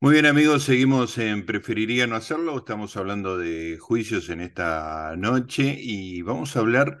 Muy bien amigos, seguimos en Preferiría no hacerlo, estamos hablando de juicios en esta noche y vamos a hablar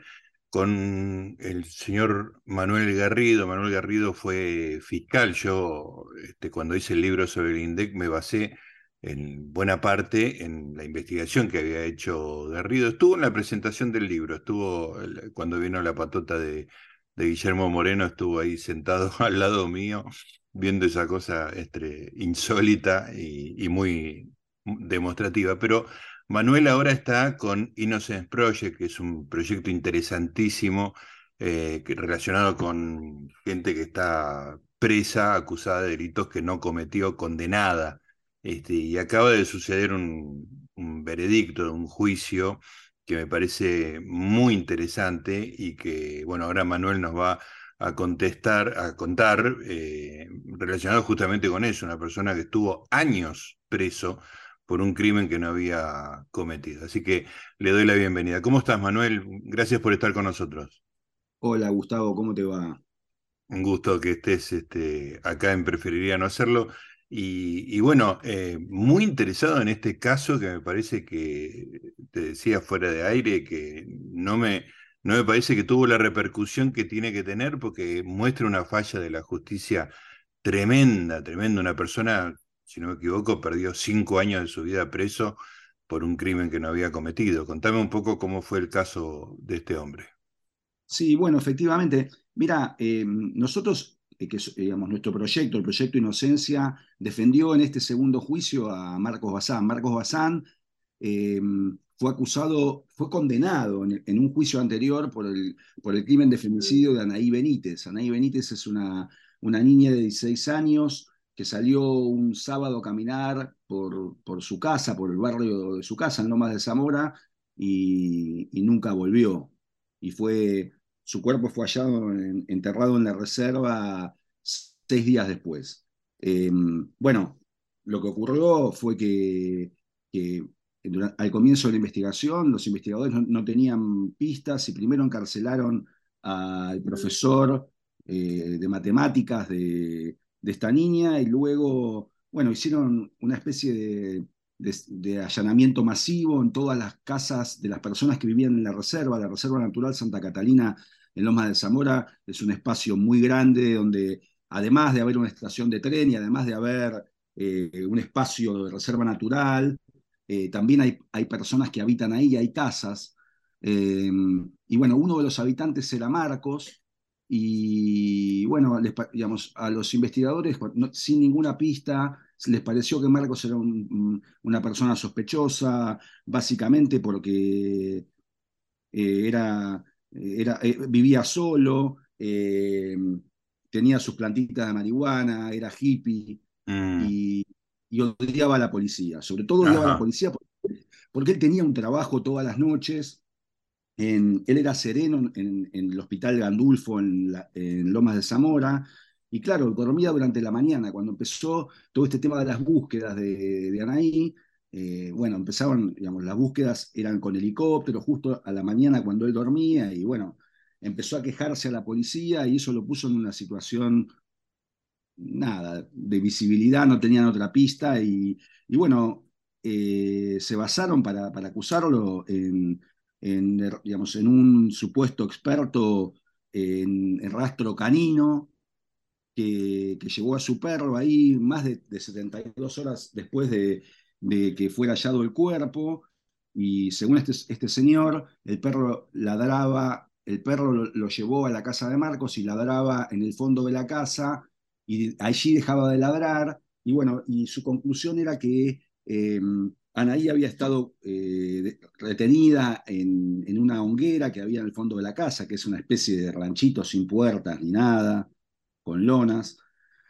con el señor Manuel Garrido. Manuel Garrido fue fiscal, yo este, cuando hice el libro sobre el INDEC me basé en buena parte en la investigación que había hecho Garrido. Estuvo en la presentación del libro, estuvo cuando vino la patota de, de Guillermo Moreno, estuvo ahí sentado al lado mío viendo esa cosa este, insólita y, muy demostrativa. Pero Manuel ahora está con Innocence Project, que es un proyecto interesantísimo eh, relacionado con gente que está presa, acusada de delitos que no cometió, condenada. Este, y acaba de suceder un, un veredicto, un juicio que me parece muy interesante y que, bueno, ahora Manuel nos va a contestar, a contar, eh, relacionado justamente con eso, una persona que estuvo años preso por un crimen que no había cometido. Así que le doy la bienvenida. ¿Cómo estás, Manuel? Gracias por estar con nosotros. Hola, Gustavo, ¿cómo te va? Un gusto que estés este, acá en Preferiría no hacerlo. Y, bueno, eh, muy interesado en este caso que me parece que, te decía fuera de aire, que no me, no me parece que tuvo la repercusión que tiene que tener porque muestra una falla de la justicia tremenda, tremenda. Una persona, si no me equivoco, perdió cinco años de su vida preso por un crimen que no había cometido. Contame un poco cómo fue el caso de este hombre. Sí, bueno, efectivamente. Mira, eh, nosotros, eh, que digamos, nuestro proyecto, el proyecto Inocencia, defendió en este segundo juicio a Marcos Bazán. Marcos Bazán eh, fue acusado, fue condenado en, un juicio anterior por el, por el crimen de femicidio de Anaí Benítez. Anaí Benítez es una, una niña de 16 años que salió un sábado a caminar por, por su casa, por el barrio de su casa, en Lomas de Zamora, y, nunca volvió. Y fue, su cuerpo fue hallado enterrado en la reserva seis días después. Em, bueno, lo que ocurrió fue que, que al comienzo de la investigación, los investigadores no, tenían pistas y primero encarcelaron al profesor eh, de matemáticas de, esta niña y luego, bueno, hicieron una especie de, allanamiento masivo en todas las casas de las personas que vivían en la reserva, la Reserva Natural Santa Catalina en Lomas de Zamora es un espacio muy grande donde además de haber una estación de tren y además de haber eh, un espacio de reserva natural, eh, también hay, hay, personas que habitan ahí, hay casas. Eh, y bueno, uno de los habitantes era Marcos, y bueno, digamos, a los investigadores, sin ninguna pista, les pareció que Marcos era una persona sospechosa, básicamente porque eh, era, era, vivía solo, tenía sus plantitas de marihuana, era hippie, mm. y y odiaba a la policía. Sobre todo odiaba a la policía porque, él tenía un trabajo todas las noches. En, él era sereno en, el hospital Gandulfo en, Lomas de Zamora. Y claro, dormía durante la mañana. Cuando empezó todo este tema de las búsquedas de, Anaí, eh, bueno, empezaban, digamos, las búsquedas eran con helicóptero justo a la mañana cuando él dormía. Y bueno, empezó a quejarse a la policía y eso lo puso en una situación nada, de visibilidad, no tenían otra pista y, bueno, eh, se basaron para, acusarlo en, digamos, en un supuesto experto en, rastro canino que, llevó a su perro ahí más de, 72 horas después de, que fuera hallado el cuerpo y según este, este señor, el perro ladraba, el perro lo llevó a la casa de Marcos y ladraba en el fondo de la casa y allí dejaba de ladrar, y bueno, y su conclusión era que eh, Anaí había estado eh, retenida en, una hoguera que había en el fondo de la casa, que es una especie de ranchito sin puertas ni nada, con lonas,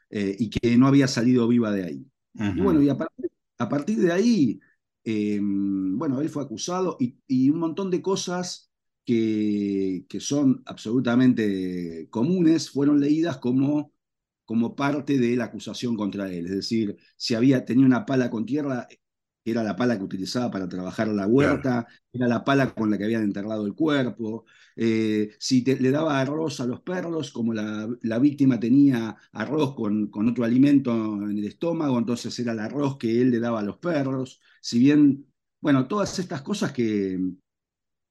eh, y que no había salido viva de ahí. Y bueno, y a, partir de ahí, bueno, él fue acusado y, un montón de cosas que, que, son absolutamente comunes fueron leídas como como parte de la acusación contra él. Es decir, si había tenido una pala con tierra, que era la pala que utilizaba para trabajar la huerta, era la pala con la que habían enterrado el cuerpo. Eh, si le daba arroz a los perros, como la, víctima tenía arroz con, con, otro alimento en el estómago, entonces era el arroz que él le daba a los perros. Si bien, bueno, todas estas cosas que,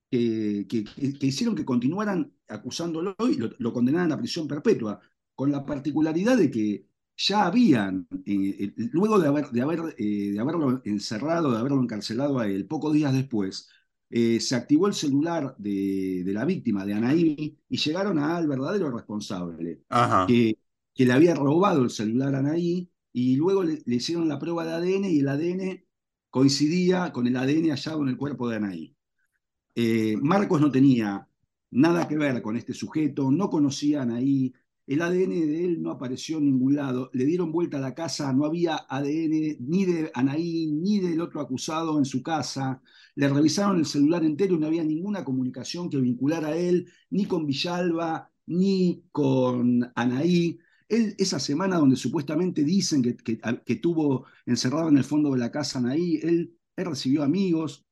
que, hicieron que continuaran acusándolo y lo, condenaran a prisión perpetua, con la particularidad de que ya habían, eh, eh, luego de, haber, de, haber, eh, de haberlo encerrado, de haberlo encarcelado a él, pocos días después, se activó el celular de, la víctima, de Anaí, y llegaron al verdadero responsable, que, que, le había robado el celular a Anaí, y luego le, le, hicieron la prueba de ADN y el ADN coincidía con el ADN hallado en el cuerpo de Anaí. Eh, Marcos no tenía nada que ver con este sujeto, no conocían ahí, el ADN de él no apareció en ningún lado, le dieron vuelta a la casa, no había ADN ni de Anaí ni del otro acusado en su casa, le revisaron el celular entero y no había ninguna comunicación que vinculara a él, ni con Villalba, ni con Anaí. Él, esa semana donde supuestamente dicen que, que, tuvo encerrado en el fondo de la casa Anaí, él, recibió amigos,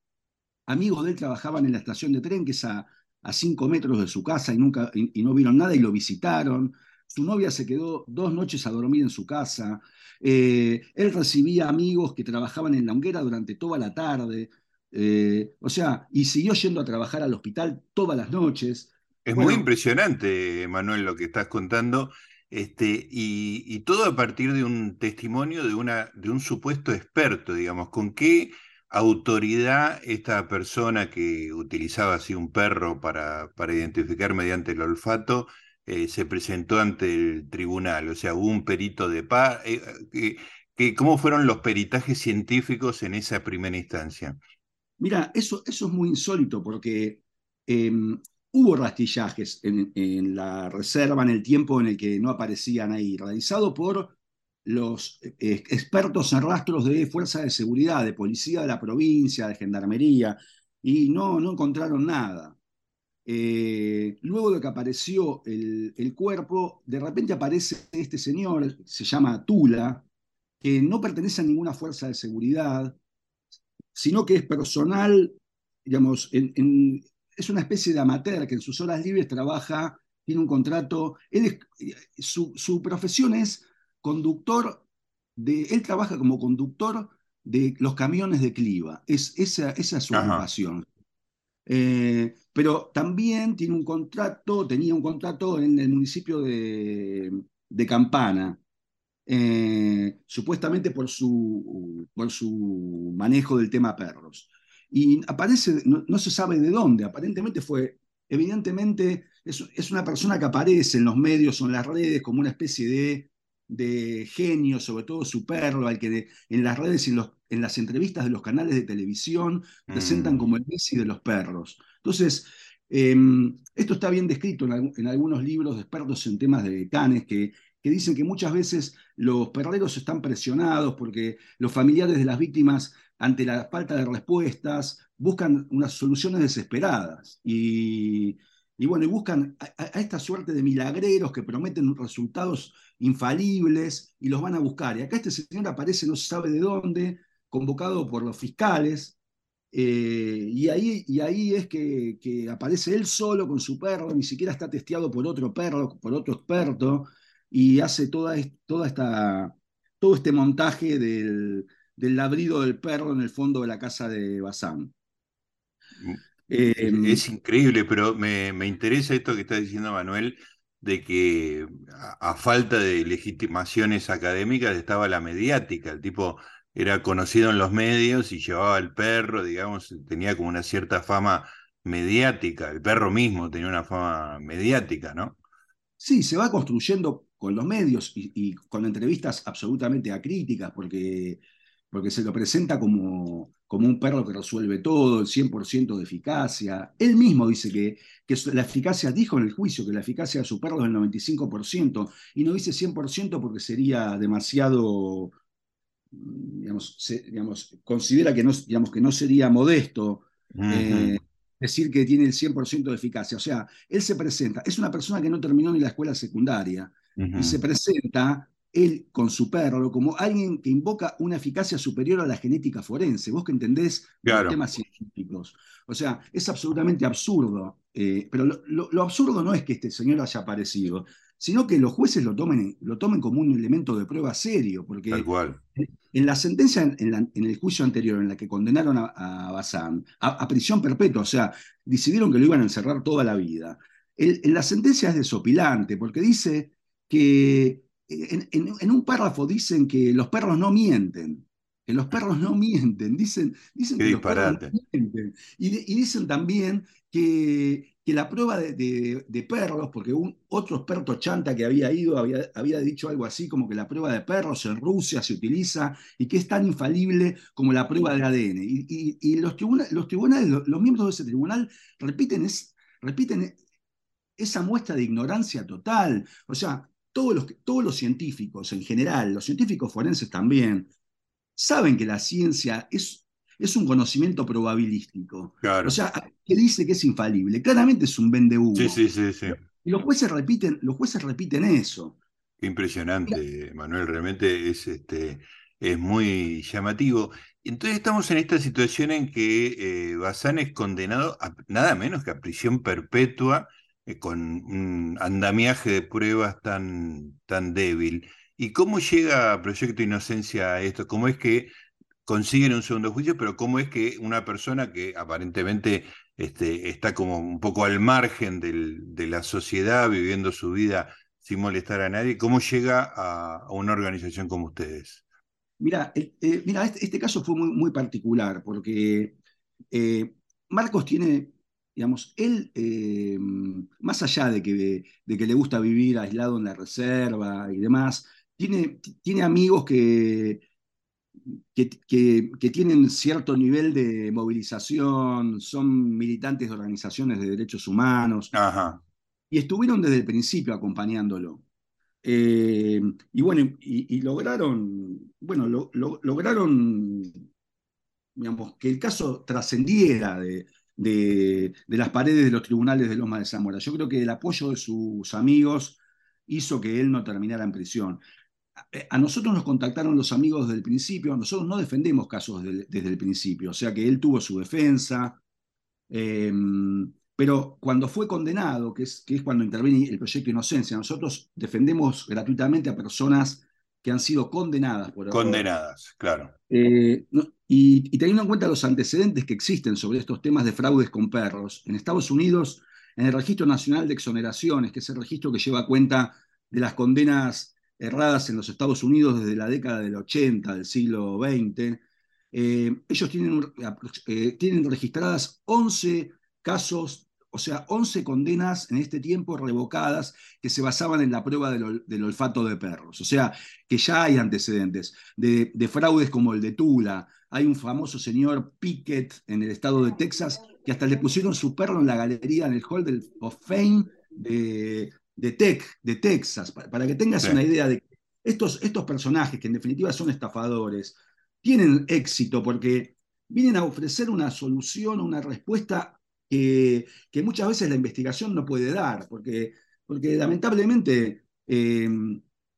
amigos de él trabajaban en la estación de tren, que es a, cinco metros de su casa y, nunca, y, no vieron nada y lo visitaron. Su novia se quedó dos noches a dormir en su casa. Eh, él recibía amigos que trabajaban en la hoguera durante toda la tarde. Eh, o sea, y siguió yendo a trabajar al hospital todas las noches. Es muy impresionante, Manuel, lo que estás contando. Este, y, y, todo a partir de un testimonio de, una, de un supuesto experto, digamos, con qué autoridad esta persona que utilizaba así un perro para, para identificar mediante el olfato eh, se presentó ante el tribunal? O sea, hubo un perito de paz. Eh, eh, ¿Cómo fueron los peritajes científicos en esa primera instancia? Mira, eso, eso es muy insólito porque em, hubo rastillajes en, en, la reserva en el tiempo en el que no aparecían ahí, realizado por los eh, expertos en rastros de fuerza de seguridad, de policía de la provincia, de gendarmería, y no, no encontraron nada. Eh, luego de que apareció el, cuerpo, de repente aparece este señor, se llama Tula, que no pertenece a ninguna fuerza de seguridad, sino que es personal, digamos, es una especie de amateur que en sus horas libres trabaja, tiene un contrato, él su, su profesión es conductor de, él trabaja como conductor de los camiones de Cliva, es, esa, esa es su ocupación. Eh, pero también tiene un contrato, tenía un contrato en el municipio de, Campana, eh, supuestamente por su, por su manejo del tema perros. Y aparece, no, se sabe de dónde, aparentemente fue, evidentemente, es, es, una persona que aparece en los medios o en las redes como una especie de de genio, sobre todo su perro, al que en las redes y en, los, en, las entrevistas de los canales de televisión presentan mm. como el Messi de los perros. Entonces, em, esto está bien descrito en, algunos libros de expertos en temas de canes que, que dicen que muchas veces los perreros están presionados porque los familiares de las víctimas, ante la falta de respuestas, buscan unas soluciones desesperadas. Y, y bueno, y buscan a, esta suerte de milagreros que prometen resultados infalibles y los van a buscar. Y acá este señor aparece, no se sabe de dónde, convocado por los fiscales, eh, y, ahí, y ahí es que, aparece él solo con su perro, ni siquiera está testeado por otro perro, por otro experto, y hace toda, esta, todo este montaje del, del ladrido del perro en el fondo de la casa de Bazán. Em, es increíble, pero me, interesa esto que está diciendo Manuel, de que a, falta de legitimaciones académicas estaba la mediática. El tipo era conocido en los medios y llevaba el perro, digamos, tenía como una cierta fama mediática. El perro mismo tenía una fama mediática, ¿no? Sí, se va construyendo con los medios y, y con entrevistas absolutamente acríticas, porque porque se lo presenta como, como un perro que resuelve todo, el 100% de eficacia. Él mismo dice que, que la eficacia, dijo en el juicio que la eficacia de su perro es el 95%, y no dice 100% porque sería demasiado, digamos, digamos considera que no, digamos, que no sería modesto. Eh, decir que tiene el 100% de eficacia. O sea, él se presenta, es una persona que no terminó ni la escuela secundaria, y se presenta él con su perro como alguien que invoca una eficacia superior a la genética forense. Vos que entendés los temas científicos. O sea, es absolutamente absurdo. Eh, pero lo, absurdo no es que este señor haya aparecido, sino que los jueces lo tomen, lo tomen como un elemento de prueba serio. Porque en la sentencia, en, el juicio anterior, en la que condenaron a, a Bazán a, prisión perpetua, o sea, decidieron que lo iban a encerrar toda la vida. en la sentencia es desopilante, porque dice que en, un párrafo dicen que los perros no mienten, que los perros no mienten, dicen, dicen que los perros no mienten. Y, dicen también que, que la prueba de, perros, porque un otro experto chanta que había ido había, había, dicho algo así como que la prueba de perros en Rusia se utiliza y que es tan infalible como la prueba de ADN. Y, los, tribunales, los, tribunales, los, miembros de ese tribunal repiten, es, repiten esa muestra de ignorancia total. O sea, todos los, todos los científicos en general, los científicos forenses también, saben que la ciencia es, es un conocimiento probabilístico. O sea, que dice que es infalible. Claramente es un vende Sí, sí, sí, sí. Y los jueces repiten, los jueces repiten eso. impresionante, Manuel, realmente es, este, es muy llamativo. Entonces estamos en esta situación en que eh, Bazán es condenado a nada menos que a prisión perpetua eh, con un andamiaje de pruebas tan, tan débil. ¿Y cómo llega Proyecto Inocencia a esto? ¿Cómo es que consiguen un segundo juicio, pero cómo es que una persona que aparentemente este, está como un poco al margen de la sociedad, viviendo su vida sin molestar a nadie, cómo llega a, una organización como ustedes? Mira, eh, eh, mira este, este, caso fue muy, muy particular porque Marcos tiene digamos, él, eh, más allá de que, de que le gusta vivir aislado en la reserva y demás, tiene, tiene amigos que, que, tienen cierto nivel de movilización, son militantes de organizaciones de derechos humanos, y estuvieron desde el principio acompañándolo. Eh, y bueno, y, lograron, bueno, lograron, digamos, que el caso trascendiera de, de, las paredes de los tribunales de Loma de Zamora. Yo creo que el apoyo de sus amigos hizo que él no terminara en prisión. A nosotros nos contactaron los amigos desde el principio, nosotros no defendemos casos desde el principio, o sea que él tuvo su defensa, em, pero cuando fue condenado, que es, que es cuando interviene el proyecto Inocencia, nosotros defendemos gratuitamente a personas que han sido condenadas por... Condenadas, claro. Eh, y, teniendo en cuenta los antecedentes que existen sobre estos temas de fraudes con perros, en Estados Unidos, en el Registro Nacional de Exoneraciones, que es el registro que lleva cuenta de las condenas erradas en los Estados Unidos desde la década del 80 del siglo XX, eh, ellos tienen, eh, tienen registradas 11 casos o sea, 11 condenas en este tiempo revocadas que se basaban en la prueba del, olfato de perros. O sea, que ya hay antecedentes de, fraudes como el de Tula. Hay un famoso señor Pickett en el estado de Texas que hasta le pusieron su perro en la galería, en el Hall of Fame de, de, de Texas, para, que tengas una idea de que estos, estos personajes, que en definitiva son estafadores, tienen éxito porque vienen a ofrecer una solución, una respuesta que, muchas veces la investigación no puede dar, porque, porque lamentablemente eh,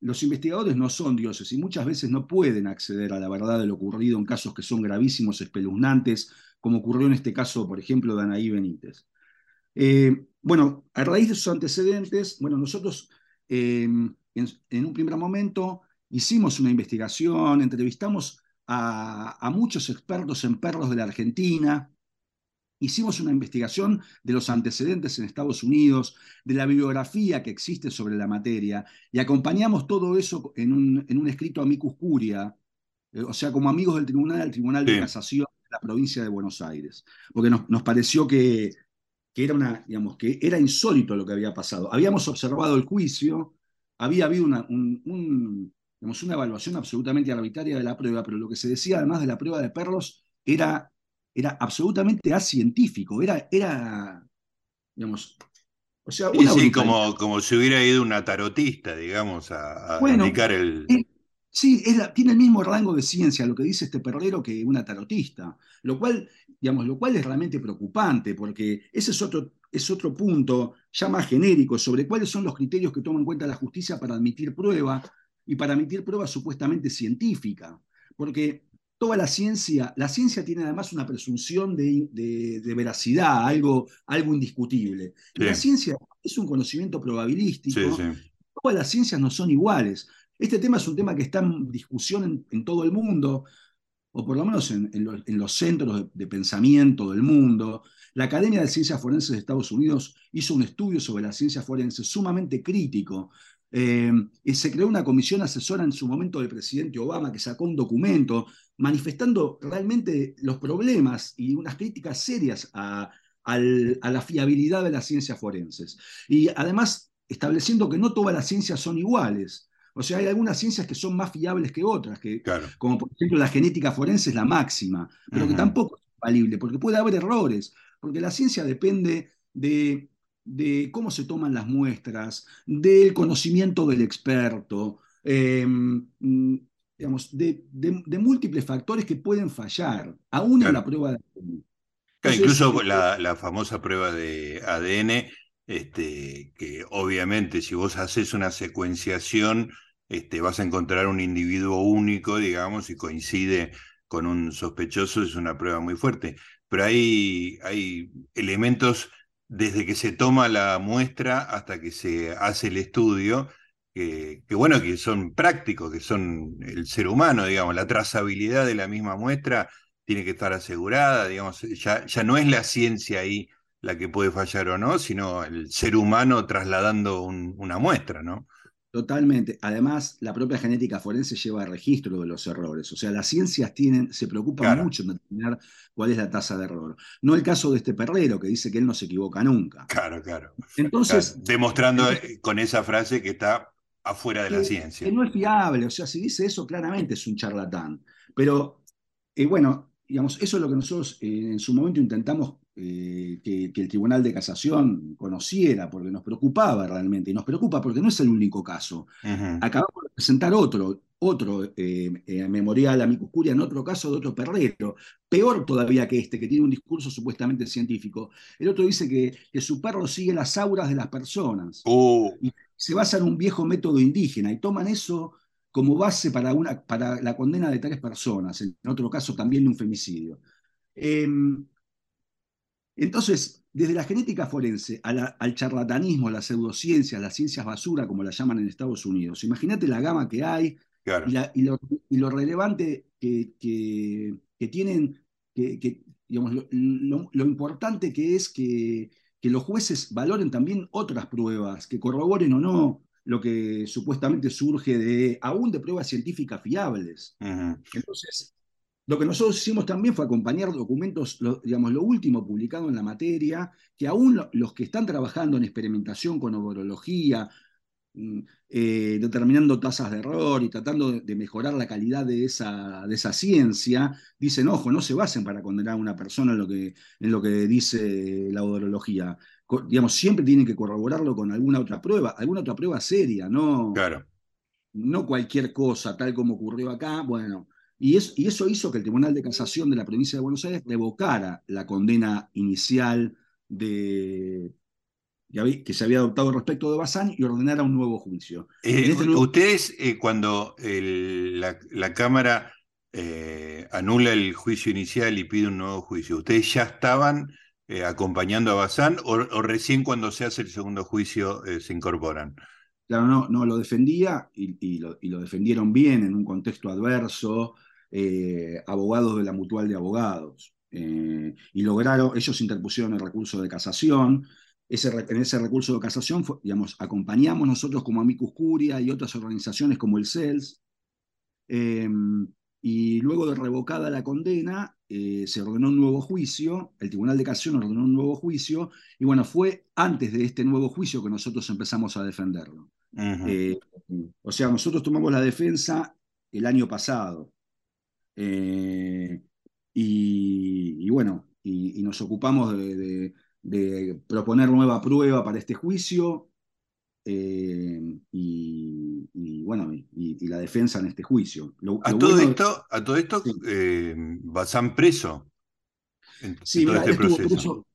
los investigadores no son dioses y muchas veces no pueden acceder a la verdad de lo ocurrido en casos que son gravísimos, espeluznantes, como ocurrió en este caso, por ejemplo, de Anaí Benítez. Eh, bueno, a raíz de esos antecedentes, bueno, nosotros eh, en, un primer momento hicimos una investigación, entrevistamos a, muchos expertos en perros de la Argentina, Hicimos una investigación de los antecedentes en Estados Unidos, de la bibliografía que existe sobre la materia, y acompañamos todo eso en un, en un escrito amicus curia, eh, o sea, como amigos del tribunal, al Tribunal de Casación de la provincia de Buenos Aires, porque nos, nos pareció que, que, era una, digamos, que era insólito lo que había pasado. Habíamos observado el juicio, había habido una, un, digamos, una evaluación absolutamente arbitraria de la prueba, pero lo que se decía además de la prueba de perros era era absolutamente acientífico, era, era digamos, o sea, sí, como, como si hubiera ido una tarotista, digamos, a, a indicar el... sí, tiene el mismo rango de ciencia lo que dice este perrero que una tarotista, lo cual, digamos, lo cual es realmente preocupante, porque ese es otro, es otro punto ya más genérico sobre cuáles son los criterios que toma en cuenta la justicia para admitir prueba. y para emitir pruebas supuestamente científicas. Porque toda la ciencia, la ciencia tiene además una presunción de, veracidad, algo, algo indiscutible. La ciencia es un conocimiento probabilístico. Todas las ciencias no son iguales. Este tema es un tema que está en discusión en, todo el mundo, o por lo menos en, los, centros de, pensamiento del mundo. La Academia de Ciencias Forenses de Estados Unidos hizo un estudio sobre la ciencia forense sumamente crítico, eh, y se creó una comisión asesora en su momento del presidente Obama que sacó un documento manifestando realmente los problemas y unas críticas serias a, la fiabilidad de las ciencias forenses. Y además estableciendo que no todas las ciencias son iguales. O sea, hay algunas ciencias que son más fiables que otras, que, como por ejemplo la genética forense es la máxima, pero que tampoco es infalible, porque puede haber errores, porque la ciencia depende de de cómo se toman las muestras, del conocimiento del experto, em, mm, digamos, de, múltiples factores que pueden fallar, aún en la prueba de ADN. incluso la, famosa prueba de ADN, este, que obviamente si vos haces una secuenciación, este, vas a encontrar un individuo único, digamos, y coincide con un sospechoso, es una prueba muy fuerte. Pero hay, hay elementos desde que se toma la muestra hasta que se hace el estudio, que, bueno, que son prácticos, que son el ser humano, digamos, la trazabilidad de la misma muestra tiene que estar asegurada, digamos, ya, ya no es la ciencia ahí la que puede fallar o no, sino el ser humano trasladando una muestra, ¿no? Totalmente. Además, la propia genética forense lleva registro de los errores. O sea, las ciencias tienen, se preocupan mucho en determinar cuál es la tasa de error. No el caso de este perrero que dice que él no se equivoca nunca. Claro, claro. Entonces. Demostrando eh, con esa frase que está afuera de la ciencia. Que no es fiable. O sea, si dice eso, claramente es un charlatán. Pero, eh, bueno, digamos, eso es lo que nosotros eh, en su momento intentamos eh, que, el Tribunal de Casación conociera, porque nos preocupaba realmente, y nos preocupa porque no es el único caso. Acabamos de presentar otro, otro eh, eh, memorial a mi Curia en otro caso de otro perrero, peor todavía que este, que tiene un discurso supuestamente científico. El otro dice que, que su perro sigue las auras de las personas. Oh. Y se basa en un viejo método indígena y toman eso como base para, una, para la condena de tres personas, en otro caso también de un femicidio. Entonces, desde la genética forense al charlatanismo, a la pseudociencia, a las ciencias basura, como la llaman en Estados Unidos, imagínate la gama que hay y, lo, relevante que, tienen, que, digamos, lo, importante que es que, los jueces valoren también otras pruebas, que corroboren o no lo que supuestamente surge de, aún de pruebas científicas fiables. Entonces, lo que nosotros hicimos también fue acompañar documentos, digamos, lo último publicado en la materia, que aún los que están trabajando en experimentación con ovorología, mm, eh, determinando tasas de error y tratando de, mejorar la calidad de esa, de esa ciencia, dicen, ojo, no se basen para condenar a una persona en lo que, en lo que dice la ovorología. digamos, siempre tienen que corroborarlo con alguna otra prueba, alguna otra prueba seria, no, claro. no cualquier cosa, tal como ocurrió acá. Bueno, y, eso hizo que el Tribunal de Casación de la provincia de Buenos Aires revocara la condena inicial de, que se había adoptado respecto de Bazán y ordenara un nuevo juicio. Eh, este ustedes, eh, cuando la, Cámara eh, anula el juicio inicial y pide un nuevo juicio, ¿ustedes ya estaban acompañando a Bazán o, recién cuando se hace el segundo juicio se incorporan? Claro, no, no lo defendía y, lo, y, lo, defendieron bien en un contexto adverso, eh, abogados de la Mutual de Abogados. Eh, y lograron, ellos interpusieron el recurso de casación. Ese, en ese recurso de casación, digamos, acompañamos nosotros como Amicus Curia y otras organizaciones como el CELS. Em, y luego de revocada la condena, eh, se ordenó un nuevo juicio, el Tribunal de Casación ordenó un nuevo juicio, y bueno, fue antes de este nuevo juicio que nosotros empezamos a defenderlo. o sea, nosotros tomamos la defensa el año pasado. Eh, y, bueno, y, nos ocupamos de, proponer nueva prueba para este juicio eh, y, bueno, y, la defensa en este juicio. a, todo esto, a todo esto, eh, preso. sí, este él, estuvo preso,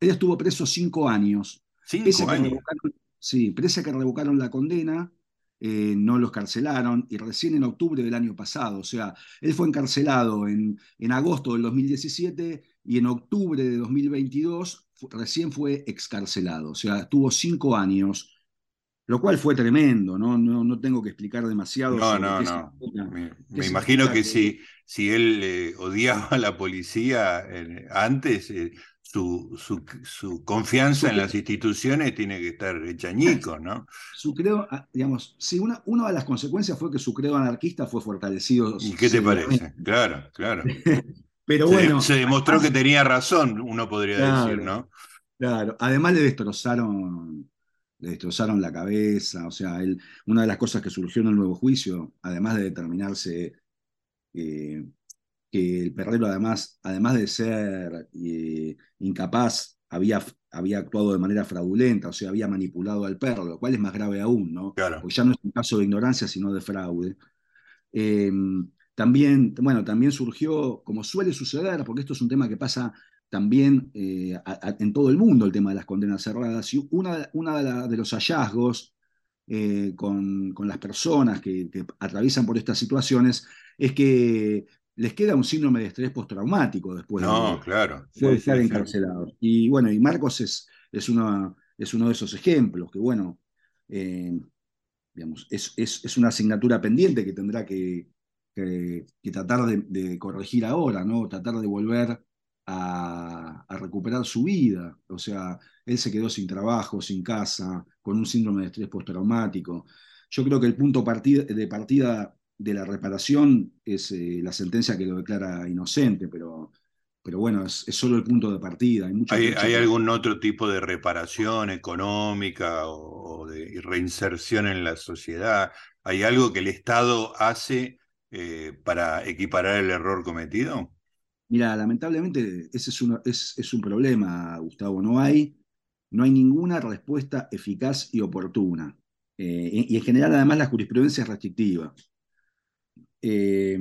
él, estuvo preso, cinco años. Cinco años. sí, pese a que revocaron la condena, eh, no lo escarcelaron y recién en octubre del año pasado, o sea, él fue encarcelado en, en agosto del 2017 y en octubre de 2022 recién fue excarcelado, o sea, tuvo cinco años lo cual fue tremendo, ¿no? No, no tengo que explicar demasiado. No, no, no. me, imagino que si, si él eh, odiaba a la policía eh, antes, eh, su, su, confianza en las instituciones tiene que estar hechañico, ¿no? Su credo, ah, digamos, sí, una, una de las consecuencias fue que su credo anarquista fue fortalecido. ¿Y qué te parece? Claro, claro. Pero bueno. Se, demostró que tenía razón, uno podría decir, ¿no? Claro, además le destrozaron le destrozaron la cabeza, o sea, él, una de las cosas que surgió en el nuevo juicio, además de determinarse eh, que el perrero además, además de ser eh, incapaz, había, había actuado de manera fraudulenta, o sea, había manipulado al perro, lo cual es más grave aún, ¿no? Claro. Porque ya no es un caso de ignorancia, sino de fraude. Eh, también, bueno, también surgió, como suele suceder, porque esto es un tema que pasa también eh, en todo el mundo el tema de las condenas cerradas. Y una, una de, los hallazgos eh, con, las personas que, atraviesan por estas situaciones es que les queda un síndrome de estrés postraumático después de, claro. estar encarcelados. Y bueno, y Marcos es, es, uno, es uno de esos ejemplos, que bueno, eh, digamos, es, es, una asignatura pendiente que tendrá que, tratar de, de, corregir ahora, ¿no? Tratar de volver a, recuperar su vida. O sea, él se quedó sin trabajo, sin casa, con un síndrome de estrés postraumático. Yo creo que el punto de partida de la reparación es eh, la sentencia que lo declara inocente, pero, pero bueno, es, solo el punto de partida. ¿Hay, ¿Hay, algún otro tipo de reparación económica o, de reinserción en la sociedad? ¿Hay algo que el Estado hace eh, para equiparar el error cometido? Mira, lamentablemente ese es, uno, es, es, un problema, Gustavo. No hay, no hay ninguna respuesta eficaz y oportuna. Eh, y en general, además, la jurisprudencia es restrictiva. Eh,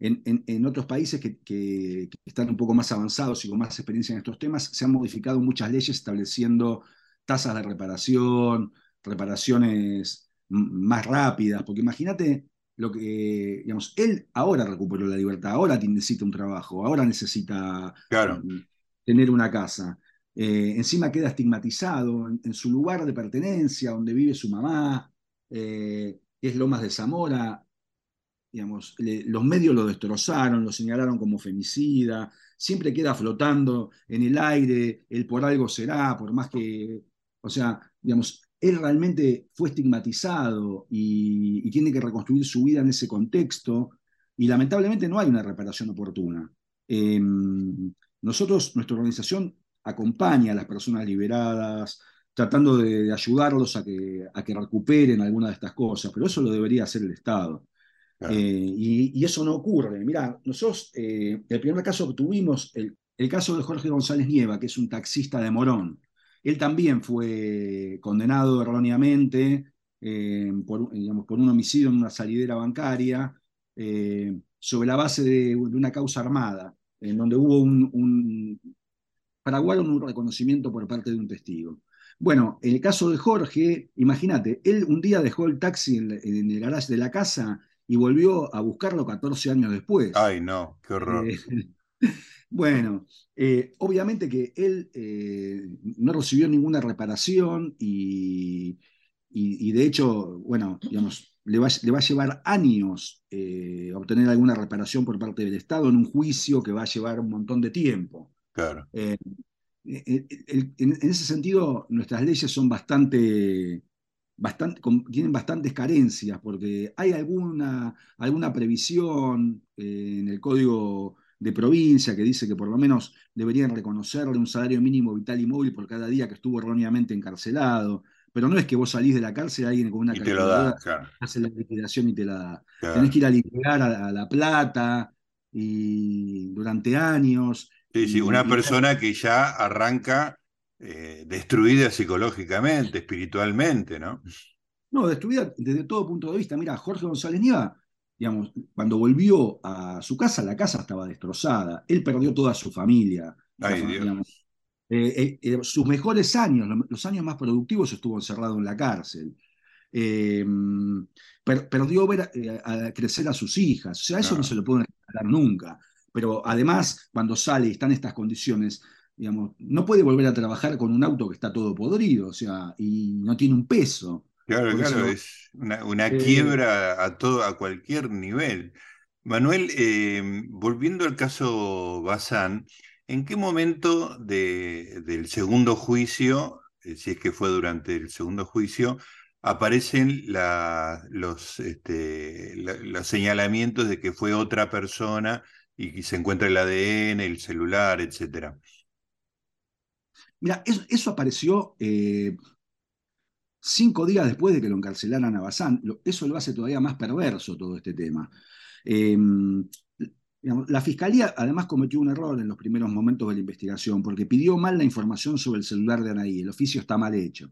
en, en, otros países que, que, están un poco más avanzados y con más experiencia en estos temas, se han modificado muchas leyes estableciendo tasas de reparación, reparaciones más rápidas, porque imagínate lo que, digamos, él ahora recuperó la libertad, ahora necesita un trabajo, ahora necesita mm, tener una casa. Eh, encima queda estigmatizado en, su lugar de pertenencia, donde vive su mamá, eh, es Lomas de Zamora. Digamos, los medios lo destrozaron, lo señalaron como femicida, siempre queda flotando en el aire, el por algo será, por más que, o sea, digamos, él realmente fue estigmatizado y, tiene que reconstruir su vida en ese contexto y lamentablemente no hay una reparación oportuna. Em, nosotros, nuestra organización acompaña a las personas liberadas, tratando de, ayudarlos a que, a que, recuperen alguna de estas cosas, pero eso lo debería hacer el Estado. Eh, y, eso no ocurre. Mirá, nosotros, eh, el primer caso que tuvimos, el, el, caso de Jorge González Nieva, que es un taxista de Morón, él también fue condenado erróneamente eh, por, digamos, por, un homicidio en una salidera bancaria eh, sobre la base de, una causa armada, en donde hubo un, un paraguaron un reconocimiento por parte de un testigo. Bueno, en el caso de Jorge, imagínate, él un día dejó el taxi en, el garage de la casa y volvió a buscarlo 14 años después. Ay, no, qué horror. Eh, bueno, eh, obviamente que él eh, no recibió ninguna reparación y, de hecho, bueno, digamos, le va, a llevar años eh, obtener alguna reparación por parte del Estado en un juicio que va a llevar un montón de tiempo. Claro. en, ese sentido, nuestras leyes son bastante, bastante, tienen bastantes carencias, porque hay alguna, alguna previsión en el Código de provincia que dice que por lo menos deberían reconocerle un salario mínimo vital y móvil por cada día que estuvo erróneamente encarcelado. Pero no es que vos salís de la cárcel alguien con una calculadora hace la liquidación y te la da. Tenés que ir a liquidar a, La Plata y durante años. Sí, sí, una persona que ya arranca eh, destruida psicológicamente, espiritualmente, ¿no? No, destruida desde todo punto de vista. Mira, Jorge González Nieva digamos, cuando volvió a su casa, la casa estaba destrozada, él perdió toda su familia. Eh, eh, eh, sus mejores años, los años más productivos, estuvo encerrado en la cárcel. eh, perdió ver a, crecer a sus hijas. O sea, eso no, se lo pueden dar nunca. Pero además, cuando sale y está en estas condiciones, digamos, no puede volver a trabajar con un auto que está todo podrido, o sea, y no tiene un peso. Claro, claro, es una, eh, quiebra a todo, a cualquier nivel. Manuel, volviendo al caso Bazán, ¿en qué momento del segundo juicio, si es que fue durante el segundo juicio, aparecen los, este, los señalamientos de que fue otra persona y, se encuentra el ADN, el celular, etcétera. Mira, eso, apareció eh, cinco días después de que lo encarcelaran a Bazán. Eso lo hace todavía más perverso todo este tema. Em, la fiscalía además cometió un error en los primeros momentos de la investigación porque pidió mal la información sobre el celular de Anaí. El oficio está mal hecho.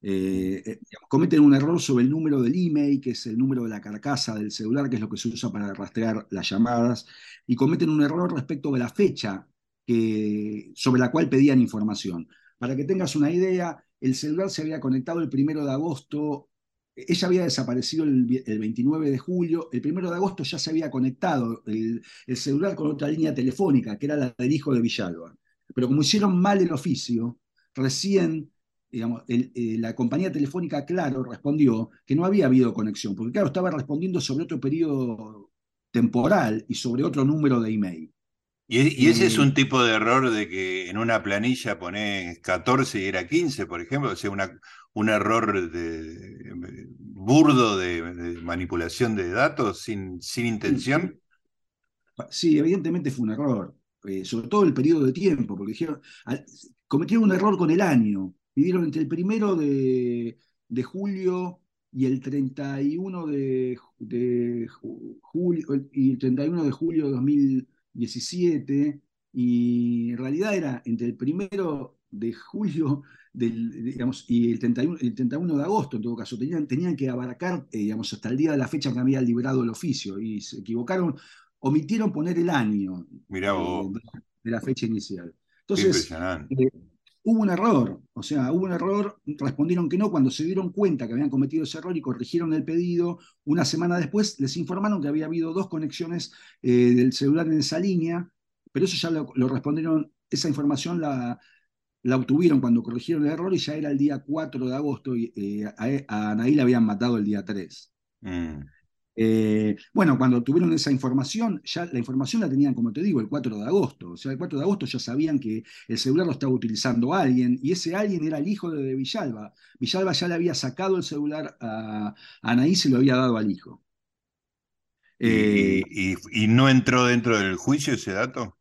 Eh, eh, cometen un error sobre el número del email, que es el número de la carcasa del celular, que es lo que se usa para rastrear las llamadas, y cometen un error respecto de la fecha que, sobre la cual pedían información. Para que tengas una idea, el celular se había conectado el primero de agosto, ella había desaparecido el, 29 de julio, el primero de agosto ya se había conectado el, el celular con otra línea telefónica, que era la del hijo de Villalba. Pero como hicieron mal el oficio, recién digamos, eh, la compañía telefónica Claro respondió que no había habido conexión, porque Claro estaba respondiendo sobre otro periodo temporal y sobre otro número de email. Y, ese es un tipo de error de que en una planilla pones 14 y era 15, por ejemplo, o sea, una, un error de, burdo de, manipulación de datos sin, sin intención. Sí, evidentemente fue un error, eh, sobre todo el periodo de tiempo, porque dijeron, cometieron un error con el año, pidieron entre el primero de, julio y el 31 de, julio y el 31 de julio de 2017 y en realidad era entre el primero de julio del, digamos, y el 31, el 31 de agosto en todo caso. Tenían, tenían que abarcar eh, digamos, hasta el día de la fecha que había librado el oficio y se equivocaron omitieron poner el año eh, de, la fecha inicial. Entonces eh, hubo un error, o sea, hubo un error, respondieron que no cuando se dieron cuenta que habían cometido ese error y corrigieron el pedido. Una semana después les informaron que había habido dos conexiones eh, del celular en esa línea, pero eso ya lo, respondieron, esa información la, obtuvieron cuando corrigieron el error y ya era el día 4 de agosto y eh, a, a Anaí la habían matado el día 3. Eh, bueno, cuando tuvieron esa información, ya la información la tenían, como te digo, el 4 de agosto. O sea, el 4 de agosto ya sabían que el celular lo estaba utilizando alguien y ese alguien era el hijo de, Villalba. Villalba ya le había sacado el celular a, Anaís y lo había dado al hijo. ¿Y, eh, no entró dentro del juicio ese dato?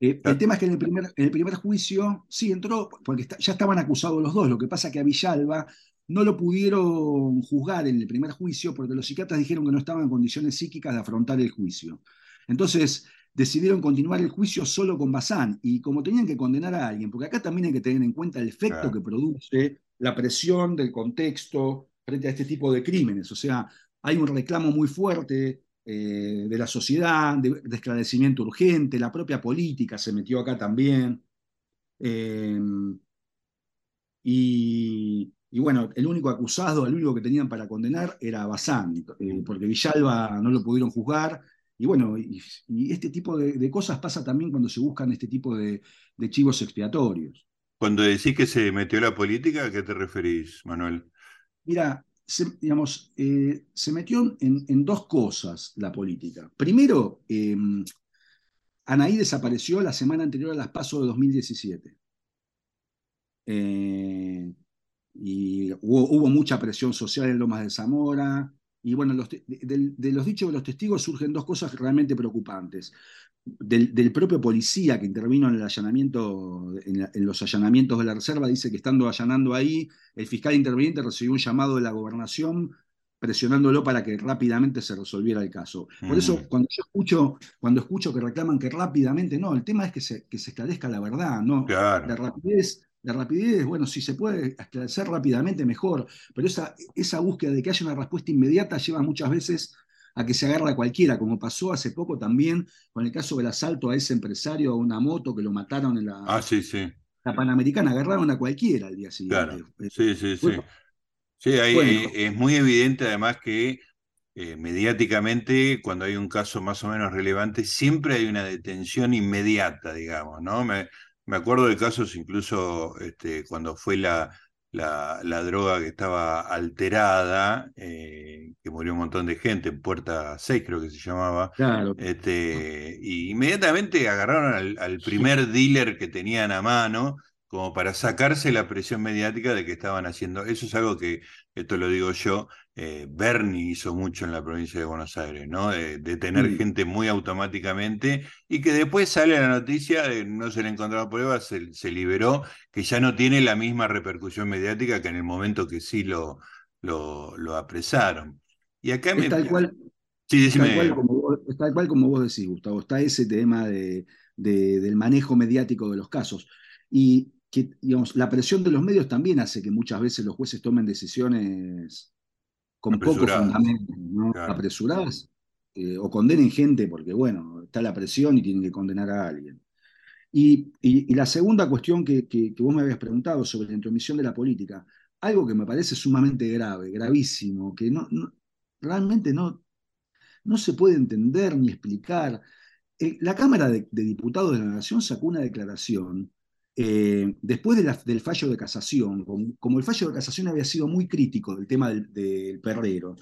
Eh, el tema es que en el, primer, en el primer juicio sí entró, porque ya estaban acusados los dos. Lo que pasa es que a Villalba no lo pudieron juzgar en el primer juicio porque los psiquiatras dijeron que no estaban en condiciones psíquicas de afrontar el juicio. Entonces decidieron continuar el juicio solo con Bazán y como tenían que condenar a alguien, porque acá también hay que tener en cuenta el efecto que produce la presión del contexto frente a este tipo de crímenes. O sea, hay un reclamo muy fuerte eh, de la sociedad, de, esclarecimiento urgente, la propia política se metió acá también. Eh, y, y bueno, el único acusado, el único que tenían para condenar era Bazán, eh, porque Villalba no lo pudieron juzgar. Y bueno, y, este tipo de, cosas pasa también cuando se buscan este tipo de, chivos expiatorios. Cuando decís que se metió la política, ¿a qué te referís, Manuel? Mira, se, digamos, eh, se metió en, dos cosas la política. Primero, eh, Anaí desapareció la semana anterior a las PASO de 2017. Eh, y hubo, mucha presión social en Lomas de Zamora. Y bueno, de, los dichos de los testigos surgen dos cosas realmente preocupantes. Del, propio policía que intervino en el allanamiento, en, los allanamientos de la reserva, dice que estando allanando ahí, el fiscal interviniente recibió un llamado de la gobernación presionándolo para que rápidamente se resolviera el caso. Por eso, cuando yo escucho, cuando escucho que reclaman que rápidamente, no, el tema es que se, que se esclarezca la verdad, ¿no? La rapidez la rapidez, bueno, si se puede esclarecer rápidamente, mejor, pero esa, esa búsqueda de que haya una respuesta inmediata lleva muchas veces a que se agarra a cualquiera, como pasó hace poco también con el caso del asalto a ese empresario a una moto que lo mataron en la, ah, sí, sí. la Panamericana, agarraron a cualquiera al día siguiente. Claro. Sí, sí, sí. Sí, ahí es muy evidente además que eh, mediáticamente, cuando hay un caso más o menos relevante, siempre hay una detención inmediata, digamos, ¿no? Me, me acuerdo de casos incluso este, cuando fue la, la, droga que estaba alterada, eh, que murió un montón de gente, en Puerta 6 creo que se llamaba. Claro. Este, y inmediatamente agarraron al, al primer dealer que tenían a mano como para sacarse la presión mediática de que estaban haciendo. Eso es algo que, esto lo digo yo, eh, Bernie hizo mucho en la provincia de Buenos Aires, ¿no? De, tener gente muy automáticamente y que después sale la noticia, de no se le encontraba pruebas, se, liberó, que ya no tiene la misma repercusión mediática que en el momento que sí lo, lo, apresaron. Y acá me... Tal cual, sí, tal cual, como vos, tal cual como vos decís, Gustavo, está ese tema de, del manejo mediático de los casos. Y que digamos, la presión de los medios también hace que muchas veces los jueces tomen decisiones con poco fundamento, apresuradas, eh, o condenen gente porque, bueno, está la presión y tienen que condenar a alguien. Y, la segunda cuestión que, vos me habías preguntado sobre la intromisión de la política, algo que me parece sumamente grave, gravísimo, que no, realmente no, no se puede entender ni explicar. Eh, la Cámara de, de Diputados de la Nación sacó una declaración eh, después del fallo de casación, como, el fallo de casación había sido muy crítico del tema del, perrero,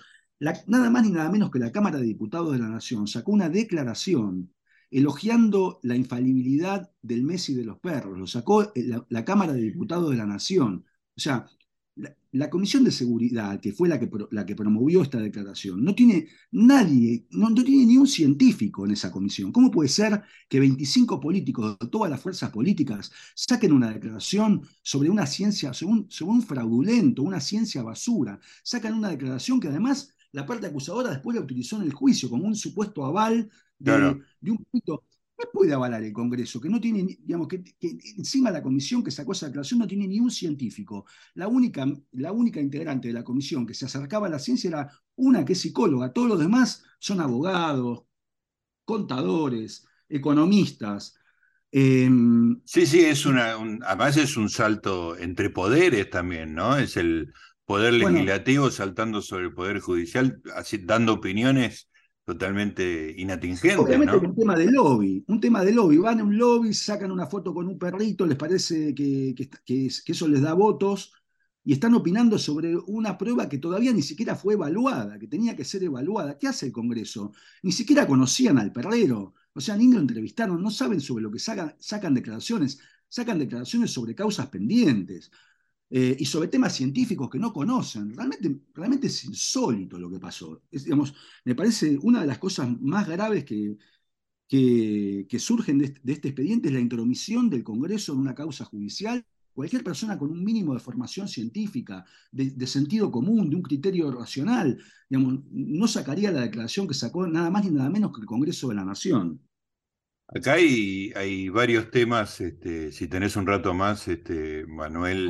nada más ni nada menos que la Cámara de Diputados de la Nación sacó una declaración elogiando la infalibilidad del Messi de los perros, lo sacó la Cámara de Diputados de la Nación. O sea, la, Comisión de Seguridad, que fue la que, la que promovió esta declaración, no tiene nadie, no, tiene ni un científico en esa comisión. ¿Cómo puede ser que 25 políticos de todas las fuerzas políticas saquen una declaración sobre una ciencia, sobre un, fraudulento, una ciencia basura? Sacan una declaración que además la parte acusadora después la utilizó en el juicio como un supuesto aval de, de un punto puede avalar el Congreso? Que no tiene, digamos, que, encima la comisión que sacó esa declaración no tiene ni un científico. La única, la única integrante de la comisión que se acercaba a la ciencia era una que es psicóloga. Todos los demás son abogados, contadores, economistas. Em, sí, sí, es una, además es un salto entre poderes también, ¿no? Es el poder legislativo saltando sobre el poder judicial, así, dando opiniones totalmente inatingente. Obviamente un tema de lobby, un tema de lobby. Van a un lobby, sacan una foto con un perrito, les parece que, que, eso les da votos y están opinando sobre una prueba que todavía ni siquiera fue evaluada, que tenía que ser evaluada. ¿Qué hace el Congreso? Ni siquiera conocían al perrero, o sea, ni lo entrevistaron, no saben sobre lo que sacan, sacan declaraciones, sacan declaraciones sobre causas pendientes. Eh, y sobre temas científicos que no conocen. Realmente, realmente es insólito lo que pasó. digamos, me parece una de las cosas más graves que, que, surgen de este, expediente es la intromisión del Congreso en una causa judicial. Cualquier persona con un mínimo de formación científica, de, sentido común, de un criterio racional, digamos, no sacaría la declaración que sacó nada más ni nada menos que el Congreso de la Nación. Acá hay, hay varios temas, este, si tenés un rato más, este, Manuel,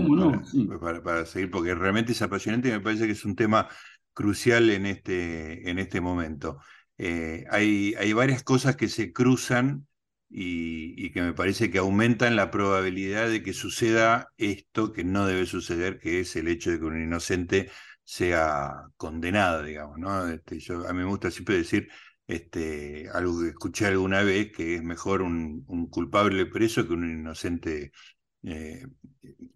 para, seguir, porque realmente es apasionante y me parece que es un tema crucial en este, en este momento. Eh, hay, hay varias cosas que se cruzan y, que me parece que aumentan la probabilidad de que suceda esto que no debe suceder, que es el hecho de que un inocente sea condenado, digamos. ¿no? Este, yo, a mí me gusta siempre decir este, algo que escuché alguna vez, que es mejor un, culpable preso que un inocente, eh,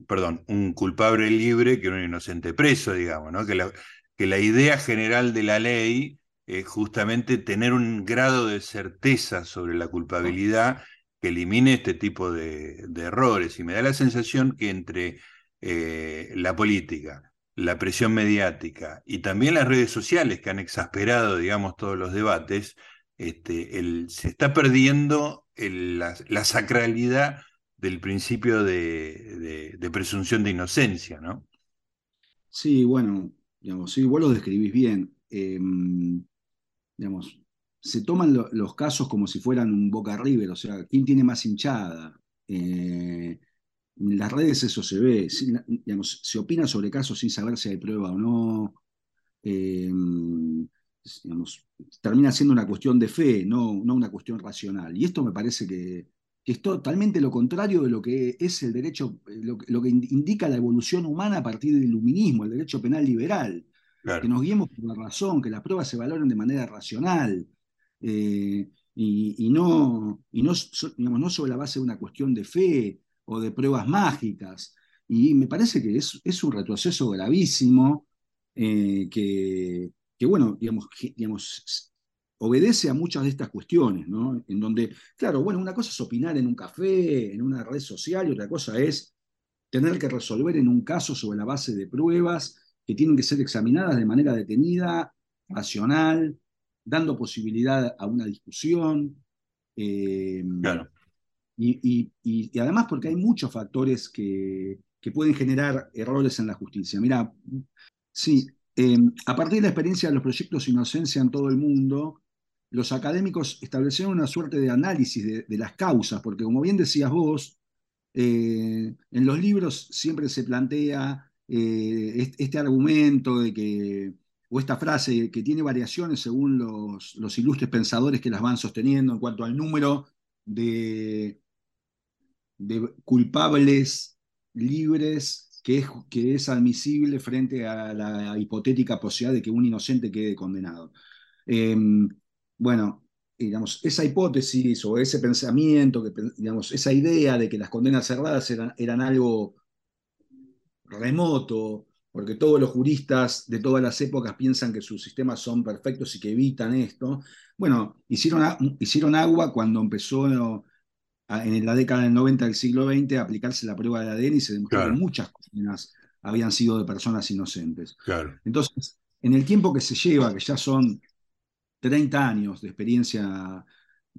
perdón, un culpable libre que un inocente preso, digamos, ¿no? Que la, que la idea general de la ley es justamente tener un grado de certeza sobre la culpabilidad que elimine este tipo de, errores. Y me da la sensación que entre eh, la política, la presión mediática y también las redes sociales que han exasperado, digamos, todos los debates, este, se está perdiendo la, sacralidad del principio de, presunción de inocencia, ¿no? Sí, bueno, digamos, sí, vos lo describís bien. Em, digamos, se toman los casos como si fueran un Boca River, o sea, ¿quién tiene más hinchada? Eh, en las redes eso se ve, digamos, se opina sobre casos sin saber si hay prueba o no. Eh, termina siendo una cuestión de fe, no, no una cuestión racional. Y esto me parece que, que es totalmente lo contrario de lo que es el derecho, lo, que indica la evolución humana a partir del iluminismo, el derecho penal liberal. Que nos guiemos por la razón, que las pruebas se valoren de manera racional. Eh, y, no, y no, digamos, no sobre la base de una cuestión de fe o de pruebas mágicas. Y me parece que es, es un retroceso gravísimo eh, que, que, bueno, digamos, digamos, obedece a muchas de estas cuestiones, ¿no? En donde, claro, bueno, una cosa es opinar en un café, en una red social, y otra cosa es tener que resolver en un caso sobre la base de pruebas que tienen que ser examinadas de manera detenida, racional, dando posibilidad a una discusión. Eh, claro. Y, además porque hay muchos factores que, que pueden generar errores en la justicia. Mira, sí, eh, a partir de la experiencia de los proyectos Inocencia en todo el mundo, los académicos establecieron una suerte de análisis de, las causas, porque como bien decías vos, eh, en los libros siempre se plantea este argumento de que o esta frase que tiene variaciones según los, ilustres pensadores que las van sosteniendo en cuanto al número de, de culpables libres que es, que es, admisible frente a la hipotética posibilidad de que un inocente quede condenado. Em, bueno, digamos, esa hipótesis o ese pensamiento, que, digamos, esa idea de que las condenas cerradas eran, eran algo remoto, porque todos los juristas de todas las épocas piensan que sus sistemas son perfectos y que evitan esto. Bueno, hicieron, hicieron agua cuando empezó en la década del 90 del siglo XX aplicarse la prueba de ADN y se demostró que muchas condenas habían sido de personas inocentes. Entonces, en el tiempo que se lleva, que ya son 30 años de experiencia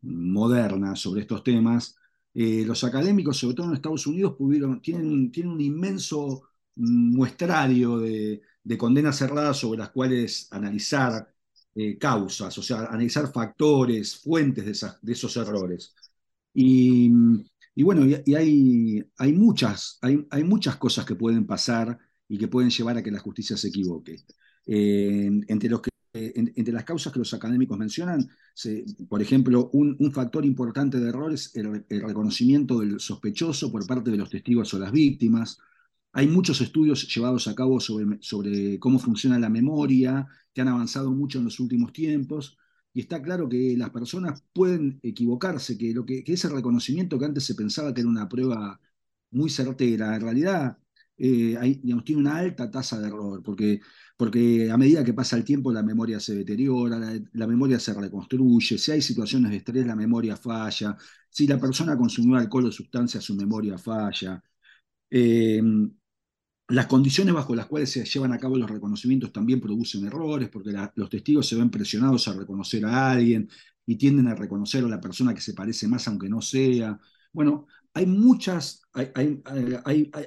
moderna sobre estos temas, eh, los académicos, sobre todo en Estados Unidos, pudieron, tienen, tienen un inmenso muestrario de, condenas cerradas sobre las cuales analizar eh, causas, o sea, analizar factores, fuentes de, esos errores. Y, bueno, y, hay, muchas, hay, muchas cosas que pueden pasar y que pueden llevar a que la justicia se equivoque. Eh, entre, los entre las causas que los académicos mencionan, por ejemplo, un, factor importante de error es el, el, reconocimiento del sospechoso por parte de los testigos o las víctimas, hay muchos estudios llevados a cabo sobre, sobre cómo funciona la memoria, que han avanzado mucho en los últimos tiempos, y está claro que las personas pueden equivocarse, que, lo que, ese reconocimiento que antes se pensaba que era una prueba muy certera, en realidad eh, tiene una alta tasa de error, porque, porque a medida que pasa el tiempo la memoria se deteriora, la, memoria se reconstruye, si hay situaciones de estrés la memoria falla, si la persona consumió alcohol o sustancias su memoria falla. Eh, las condiciones bajo las cuales se llevan a cabo los reconocimientos también producen errores, porque los testigos se ven presionados a reconocer a alguien y tienden a reconocer a la persona que se parece más aunque no sea. Bueno, hay muchas,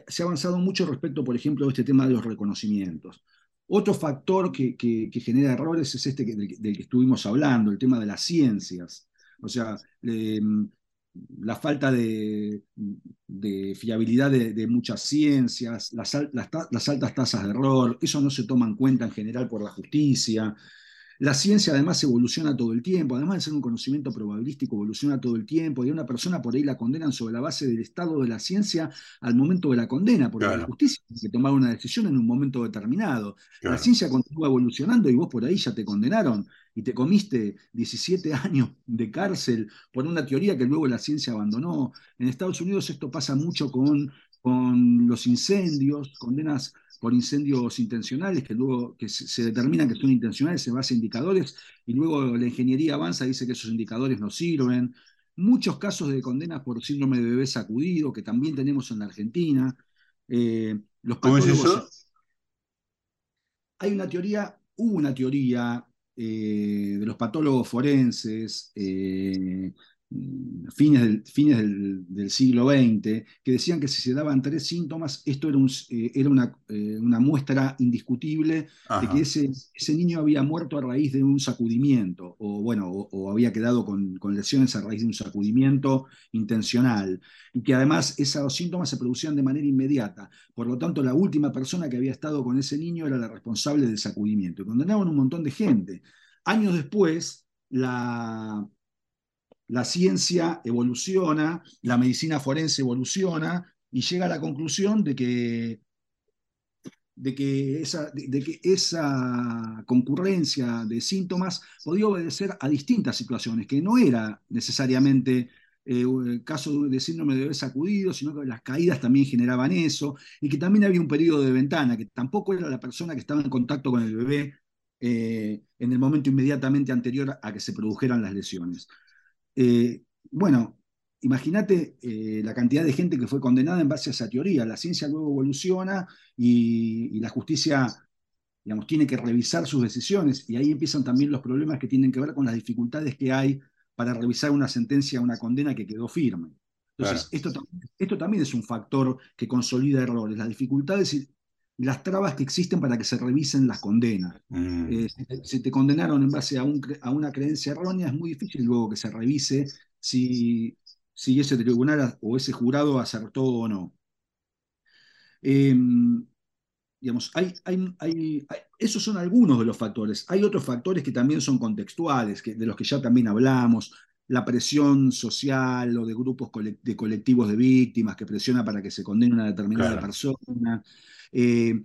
se ha avanzado mucho respecto, por ejemplo, de este tema de los reconocimientos. Otro factor que, genera errores es este del, que estuvimos hablando, el tema de las ciencias. O sea, la falta de, fiabilidad de, muchas ciencias, las, altas tasas de error, eso no se toma en cuenta en general por la justicia. La ciencia además evoluciona todo el tiempo, además de ser un conocimiento probabilístico, evoluciona todo el tiempo, y a una persona por ahí la condenan sobre la base del estado de la ciencia al momento de la condena, porque la justicia tiene que tomar una decisión en un momento determinado. La ciencia continúa evolucionando y vos por ahí ya te condenaron y te comiste 17 años de cárcel por una teoría que luego la ciencia abandonó. En Estados Unidos esto pasa mucho con, con los incendios, condenas por incendios intencionales que luego que se, determinan que son intencionales se basa en indicadores y luego la ingeniería avanza y dice que esos indicadores no sirven. Muchos casos de condenas por síndrome de bebé sacudido que también tenemos en la Argentina. Eh, los ¿Cómo es eso? Hay una teoría, hubo una teoría eh, de los patólogos forenses, eh, fines del, fines del, siglo XX, que decían que si se daban tres síntomas, esto era, eh, era una, eh, una, muestra indiscutible de que ese, ese, niño había muerto a raíz de un sacudimiento, o bueno, o, había quedado con, con, lesiones a raíz de un sacudimiento intencional, y que además esos síntomas se producían de manera inmediata. Por lo tanto, la última persona que había estado con ese niño era la responsable del sacudimiento. Y condenaban un montón de gente. Años después, la, la ciencia evoluciona, la medicina forense evoluciona y llega a la conclusión de que, de que, esa, de, que esa concurrencia de síntomas podía obedecer a distintas situaciones, que no era necesariamente eh, el caso de síndrome de bebé sacudido, sino que las caídas también generaban eso, y que también había un periodo de ventana, que tampoco era la persona que estaba en contacto con el bebé eh, en el momento inmediatamente anterior a que se produjeran las lesiones. Eh, bueno, imagínate eh, la cantidad de gente que fue condenada en base a esa teoría. La ciencia luego evoluciona y, la justicia, digamos, tiene que revisar sus decisiones y ahí empiezan también los problemas que tienen que ver con las dificultades que hay para revisar una sentencia, una condena que quedó firme. Entonces, esto, esto también es un factor que consolida errores, las dificultades las trabas que existen para que se revisen las condenas. Mm. Eh, si, te, condenaron en base a, a, una creencia errónea, es muy difícil luego que se revise si, si ese tribunal o ese jurado acertó o no. Em, digamos, hay, hay, esos son algunos de los factores. Hay otros factores que también son contextuales, que, de los que ya también hablamos. La presión social o de grupos de colectivos de víctimas que presiona para que se condene una determinada persona. Eh,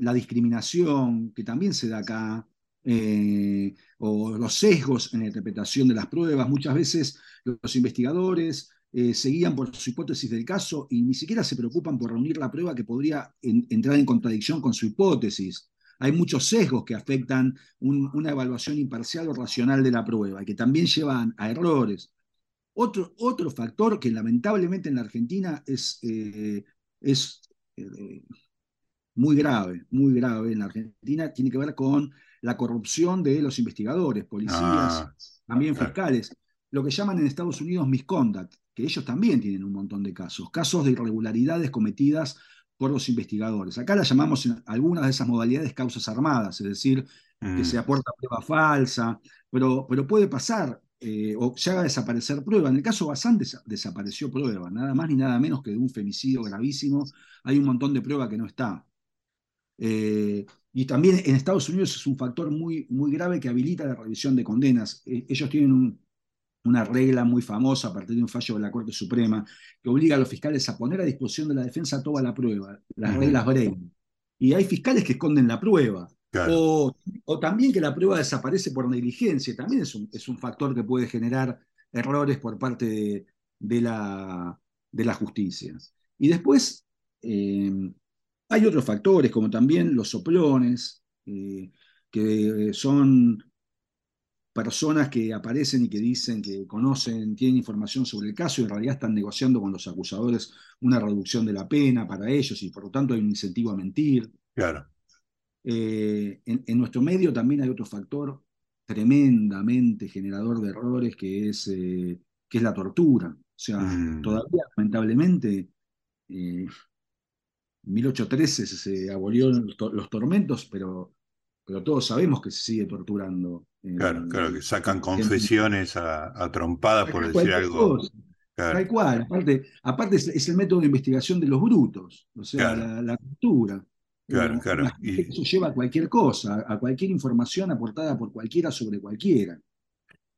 la discriminación que también se da acá, eh, o los sesgos en la interpretación de las pruebas. Muchas veces los investigadores eh, seguían por su hipótesis del caso y ni siquiera se preocupan por reunir la prueba que podría entrar en contradicción con su hipótesis. Hay muchos sesgos que afectan una evaluación imparcial o racional de la prueba y que también llevan a errores. Otro, otro factor que lamentablemente en la Argentina es, es muy grave, muy grave en la Argentina, tiene que ver con la corrupción de los investigadores, policías, ah, también fiscales, lo que llaman en Estados Unidos misconduct, que ellos también tienen un montón de casos, casos de irregularidades cometidas por los investigadores. Acá las llamamos en algunas de esas modalidades causas armadas, es decir, que se mm. aporta prueba falsa, pero, pero puede pasar eh, o se haga desaparecer prueba. En el caso Bazán desapareció prueba, nada más ni nada menos que de un femicidio gravísimo. Hay un montón de prueba que no está. Eh, y también en Estados Unidos es un factor muy, muy grave que habilita la revisión de condenas. Eh, ellos tienen una regla muy famosa a partir de un fallo de la Corte Suprema que obliga a los fiscales a poner a disposición de la defensa toda la prueba, las reglas Bray. Y hay fiscales que esconden la prueba. O, también que la prueba desaparece por negligencia. También es un, es un factor que puede generar errores por parte de, la, de la justicia. Y después, eh, hay otros factores, como también los soplones, eh, que son personas que aparecen y que dicen que conocen, tienen información sobre el caso y en realidad están negociando con los acusadores una reducción de la pena para ellos y por lo tanto hay un incentivo a mentir. Claro. Eh, en, nuestro medio también hay otro factor tremendamente generador de errores que es, eh, que es la tortura. O sea, mm. todavía lamentablemente 1813 se abolieron los, tormentos, pero, pero todos sabemos que se sigue torturando. Claro, claro, que sacan confesiones a, trompadas por decir algo. Tal cual, aparte, aparte es, el método de investigación de los brutos, o sea, la, cultura. Claro, claro. Eso lleva a cualquier cosa, a cualquier información aportada por cualquiera sobre cualquiera.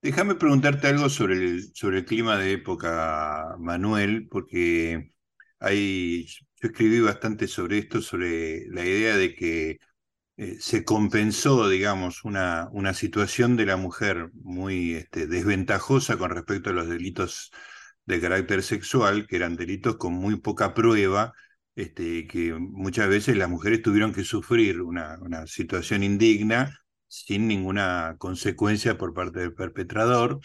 Déjame preguntarte algo sobre el, sobre el clima de época, Manuel, porque hay, yo escribí bastante sobre esto, sobre la idea de que eh, se compensó, digamos, una, una, situación de la mujer muy este, desventajosa con respecto a los delitos de carácter sexual, que eran delitos con muy poca prueba, este, que muchas veces las mujeres tuvieron que sufrir una, una situación indigna sin ninguna consecuencia por parte del perpetrador.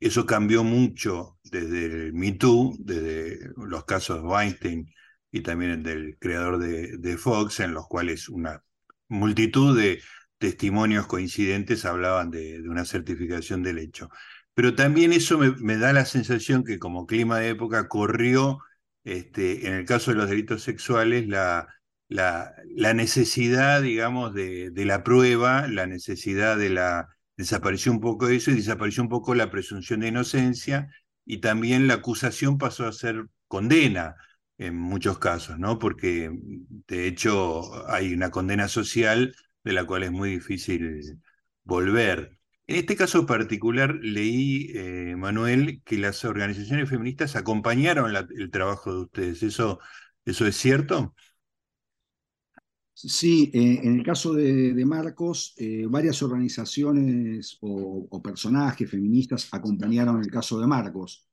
Eso cambió mucho desde el Me Too, desde los casos de Weinstein y también el del creador de, Fox, en los cuales una multitud de testimonios coincidentes hablaban de, una certificación del hecho. Pero también eso me, da la sensación que como clima de época corrió, este, en el caso de los delitos sexuales, la, necesidad, digamos, de, de, la prueba, la necesidad de la... Desapareció un poco eso y desapareció un poco la presunción de inocencia y también la acusación pasó a ser condena en muchos casos, ¿no? Porque de hecho hay una condena social de la cual es muy difícil volver. En este caso particular leí, eh, Manuel, que las organizaciones feministas acompañaron el trabajo de ustedes. ¿Eso, eso es cierto? Sí, eh, en el caso de, Marcos, eh, varias organizaciones o, personajes feministas acompañaron el caso de Marcos.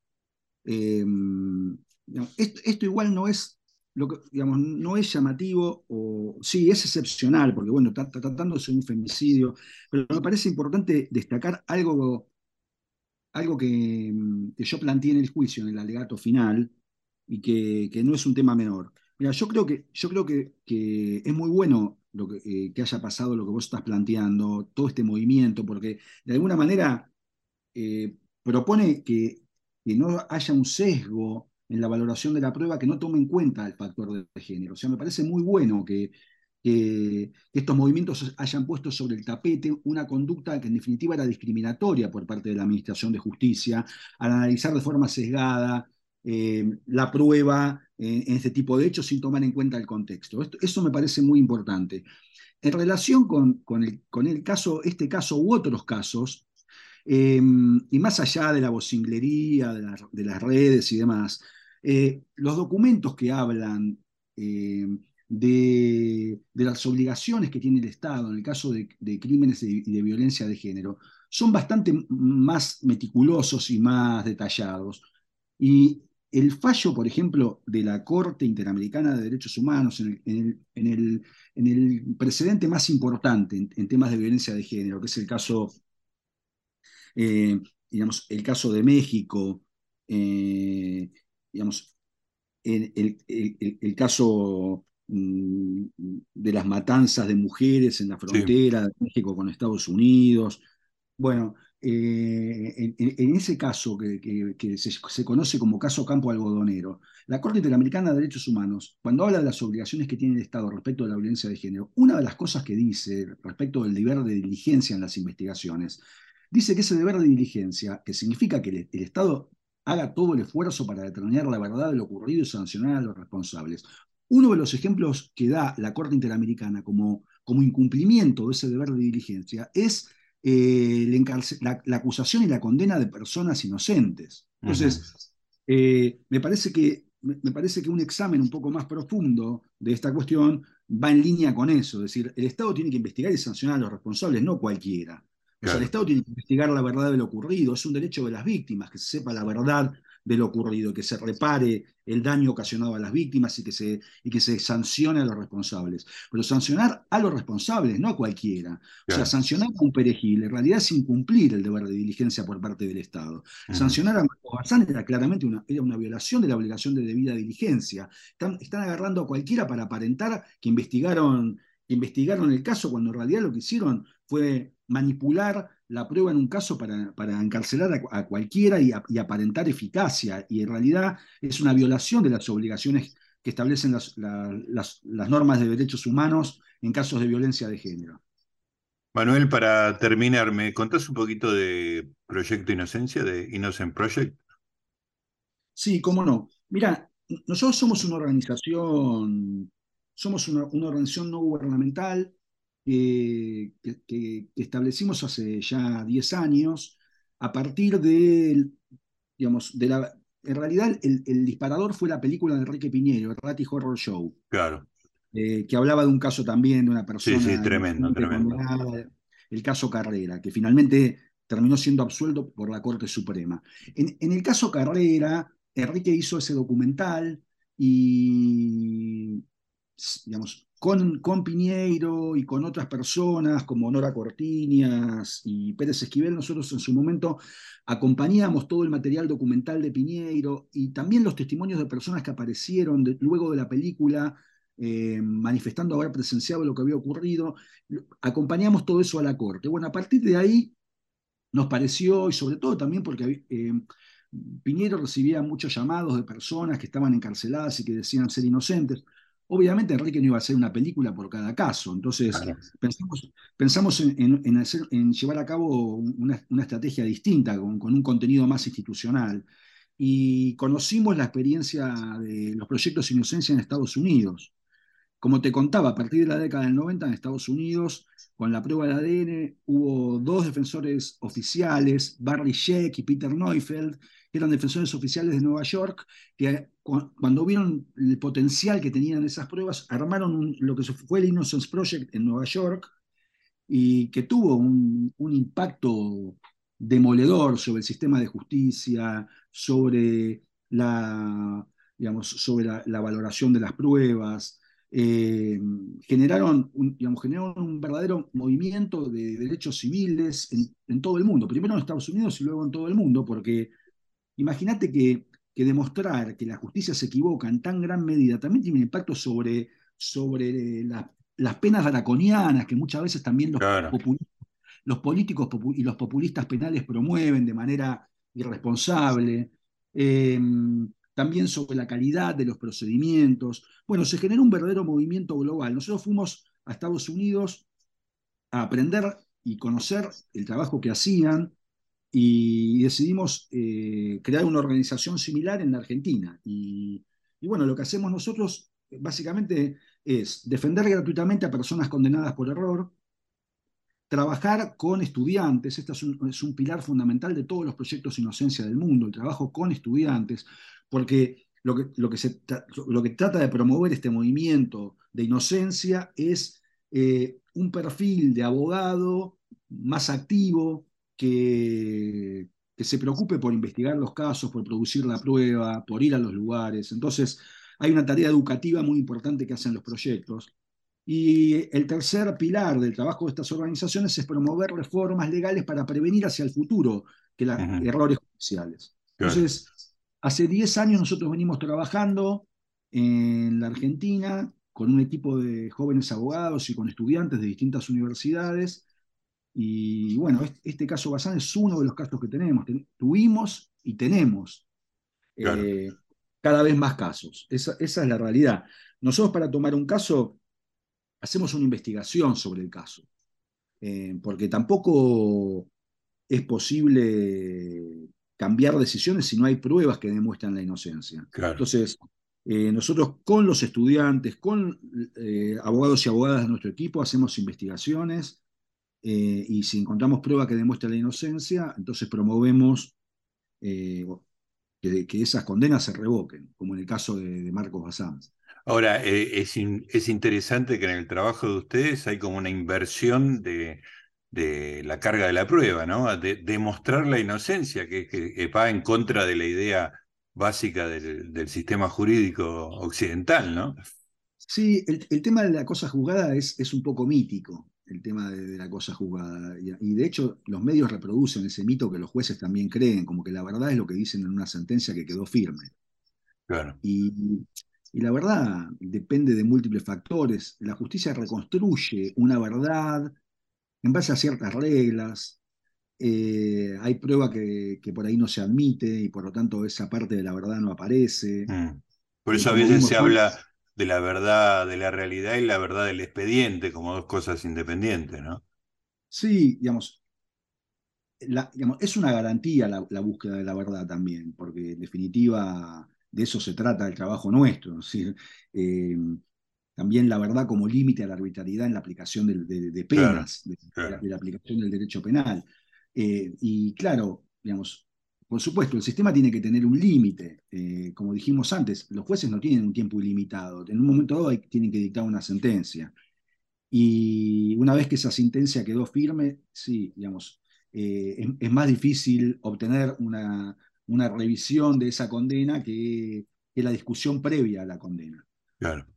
Esto, igual no es lo que, digamos, no es llamativo, o sí, es excepcional, porque bueno, está, tratándose de un femicidio, pero me parece importante destacar algo, algo que, yo planteé en el juicio, en el alegato final, y que, no es un tema menor. Mira, yo creo que, yo creo que, que es muy bueno lo que, eh, que, haya pasado lo que vos estás planteando, todo este movimiento, porque de alguna manera eh, propone que, que no haya un sesgo en la valoración de la prueba que no tome en cuenta el factor de género. O sea, me parece muy bueno que, estos movimientos hayan puesto sobre el tapete una conducta que en definitiva era discriminatoria por parte de la Administración de Justicia, al analizar de forma sesgada eh, la prueba en, este tipo de hechos sin tomar en cuenta el contexto. eso me parece muy importante. En relación con, el, con el caso, este caso u otros casos, eh, y más allá de la vocinglería, de las redes y demás, eh, los documentos que hablan eh, de, las obligaciones que tiene el Estado en el caso de, crímenes y de, violencia de género son bastante más meticulosos y más detallados. Y el fallo, por ejemplo, de la Corte Interamericana de Derechos Humanos en el, precedente más importante en, temas de violencia de género, que es el caso, eh, digamos, el caso de México, digamos, el, el, caso mm, de las matanzas de mujeres en la frontera de México con Estados Unidos. Bueno, eh, en, ese caso que, se, conoce como caso campo algodonero, la Corte Interamericana de Derechos Humanos, cuando habla de las obligaciones que tiene el Estado respecto a la violencia de género, una de las cosas que dice respecto del deber de diligencia en las investigaciones, dice que ese deber de diligencia, que significa que el Estado haga todo el esfuerzo para determinar la verdad de lo ocurrido y sancionar a los responsables. Uno de los ejemplos que da la Corte Interamericana como, como incumplimiento de ese deber de diligencia es eh, la, acusación y la condena de personas inocentes. Entonces, eh, me, parece que, me parece que un examen un poco más profundo de esta cuestión va en línea con eso, es decir, el Estado tiene que investigar y sancionar a los responsables, no cualquiera el Estado tiene que investigar la verdad de lo ocurrido, es un derecho de las víctimas, que se sepa la verdad de lo ocurrido, que se repare el daño ocasionado a las víctimas y que se, y que se sancione a los responsables. Pero sancionar a los responsables, no a cualquiera. O sea, sancionar a un perejil, en realidad es incumplir el deber de diligencia por parte del Estado. Sancionar a Marco Bazán era claramente una, era una violación de la obligación de debida diligencia. Están, están agarrando a cualquiera para aparentar que investigaron, que investigaron el caso cuando en realidad lo que hicieron fue manipular la prueba en un caso para, para encarcelar a, cualquiera y, aparentar eficacia. Y en realidad es una violación de las obligaciones que establecen las, las, normas de derechos humanos en casos de violencia de género. Manuel, para terminar, ¿me contás un poquito de Proyecto Inocencia, de Innocent Project? Sí, cómo no. Mira, nosotros somos una organización, somos una, una organización no gubernamental que, establecimos hace ya 10 años a partir de, digamos, de la... En realidad el, disparador fue la película de Enrique Piñero, el Ratty Horror Show. Claro. Eh, que hablaba de un caso también de una persona... Sí, sí, tremendo, tremendo. El caso Carrera, que finalmente terminó siendo absuelto por la Corte Suprema. En, en el caso Carrera, Enrique hizo ese documental y, digamos, con, con Piñeiro y con otras personas como Nora Cortiñas y Pérez Esquivel, nosotros en su momento acompañamos todo el material documental de Piñeiro y también los testimonios de personas que aparecieron luego de la película eh, manifestando haber presenciado lo que había ocurrido. Acompañamos todo eso a la corte. Bueno, a partir de ahí nos pareció, y sobre todo también porque eh, recibía muchos llamados de personas que estaban encarceladas y que decían ser inocentes. Obviamente Enrique no iba a hacer una película por cada caso, entonces pensamos, en, hacer, en, llevar a cabo una, estrategia distinta, con, un contenido más institucional. Y conocimos la experiencia de los proyectos Inocencia en Estados Unidos. Como te contaba, a partir de la década del 90 en Estados Unidos, con la prueba del ADN, hubo dos defensores oficiales, Barry Sheck y Peter Neufeld, que eran defensores oficiales de Nueva York, que cuando vieron el potencial que tenían esas pruebas, armaron lo que fue el Innocence Project en Nueva York y que tuvo un, impacto demoledor sobre el sistema de justicia, sobre la, digamos, sobre la, valoración de las pruebas, eh, generaron, un, digamos, generaron un verdadero movimiento de derechos civiles en, todo el mundo, primero en Estados Unidos y luego en todo el mundo, porque imagínate que, que, demostrar que la justicia se equivoca en tan gran medida también tiene un impacto sobre, sobre las penas draconianas que muchas veces también los, los políticos y los populistas penales promueven de manera irresponsable. Eh, también sobre la calidad de los procedimientos. Bueno, se generó un verdadero movimiento global. Nosotros fuimos a Estados Unidos a aprender y conocer el trabajo que hacían y decidimos eh, crear una organización similar en la Argentina. Y, bueno, lo que hacemos nosotros básicamente es defender gratuitamente a personas condenadas por error, trabajar con estudiantes, este es un, pilar fundamental de todos los proyectos de inocencia del mundo, el trabajo con estudiantes, porque lo que, lo que, se, lo que trata de promover este movimiento de inocencia es eh, un perfil de abogado más activo que, que se preocupe por investigar los casos, por producir la prueba, por ir a los lugares. Entonces, hay una tarea educativa muy importante que hacen los proyectos. Y el tercer pilar del trabajo de estas organizaciones es promover reformas legales para prevenir hacia el futuro que los errores judiciales. Entonces, Hace 10 años nosotros venimos trabajando en la Argentina con un equipo de jóvenes abogados y con estudiantes de distintas universidades. Y bueno, este, caso Bazán es uno de los casos que tenemos. tuvimos y tenemos eh, cada vez más casos. Esa, es la realidad. Nosotros para tomar un caso hacemos una investigación sobre el caso, eh, porque tampoco es posible cambiar decisiones si no hay pruebas que demuestran la inocencia. Entonces, eh, nosotros con los estudiantes, con eh, abogados y abogadas de nuestro equipo, hacemos investigaciones eh, y si encontramos pruebas que demuestran la inocencia, entonces promovemos que, esas condenas se revoquen, como en el caso de, Marcos Bazán. Ahora, es, es interesante que en el trabajo de ustedes hay como una inversión de de la carga de la prueba, ¿no? De demostrar la inocencia, que, va en contra de la idea básica del, sistema jurídico occidental, ¿no? Sí, el, tema de la cosa juzgada es, es un poco mítico, el tema de, la cosa juzgada. Y, de hecho los medios reproducen ese mito que los jueces también creen, como que la verdad es lo que dicen en una sentencia que quedó firme. Claro. Y, y la verdad depende de múltiples factores. La justicia reconstruye una verdad en base a ciertas reglas. Eh, hay prueba que, por ahí no se admite y por lo tanto esa parte de la verdad no aparece. Mm. Por eso a veces se habla de la verdad de la realidad y la verdad del expediente como dos cosas independientes, ¿no? Sí, digamos, es una garantía la, búsqueda de la verdad también, porque en definitiva de eso se trata el trabajo nuestro. Eh, también la verdad como límite a la arbitrariedad en la aplicación de, penas, de, la aplicación del derecho penal. Eh, y claro, digamos, por supuesto, el sistema tiene que tener un límite. Eh, como dijimos antes, los jueces no tienen un tiempo ilimitado. En un momento dado tienen que dictar una sentencia. Y una vez que esa sentencia quedó firme, sí, digamos, eh, es, más difícil obtener una, una, revisión de esa condena que, que la discusión previa a la condena.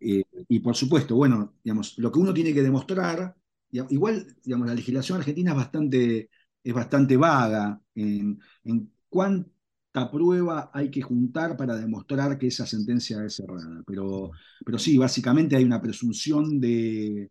Eh, y por supuesto, bueno, digamos, lo que uno tiene que demostrar, igual, digamos, la legislación argentina es bastante, es bastante vaga en, cuánta prueba hay que juntar para demostrar que esa sentencia es cerrada. Pero, pero sí, básicamente hay una presunción de,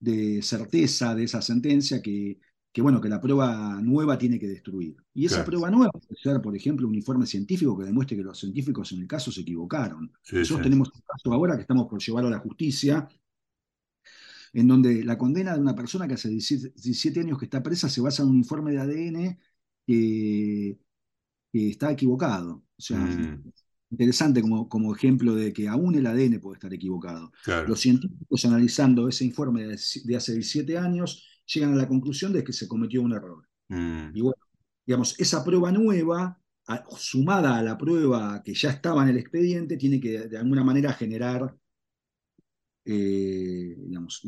de certeza de esa sentencia que, que bueno, que la prueba nueva tiene que destruir. Y esa prueba nueva puede ser, por ejemplo, un informe científico que demuestre que los científicos en el caso se equivocaron. Nosotros tenemos un caso ahora que estamos por llevar a la justicia, en donde la condena de una persona que hace 17, años que está presa se basa en un informe de ADN que, está equivocado. O sea, mm. interesante como, como ejemplo de que aún el ADN puede estar equivocado. Los científicos analizando ese informe de, de, hace 17 años llegan a la conclusión de que se cometió un error. Mm. Y bueno, digamos, esa prueba nueva, sumada a la prueba que ya estaba en el expediente, tiene que de alguna manera generar eh, digamos,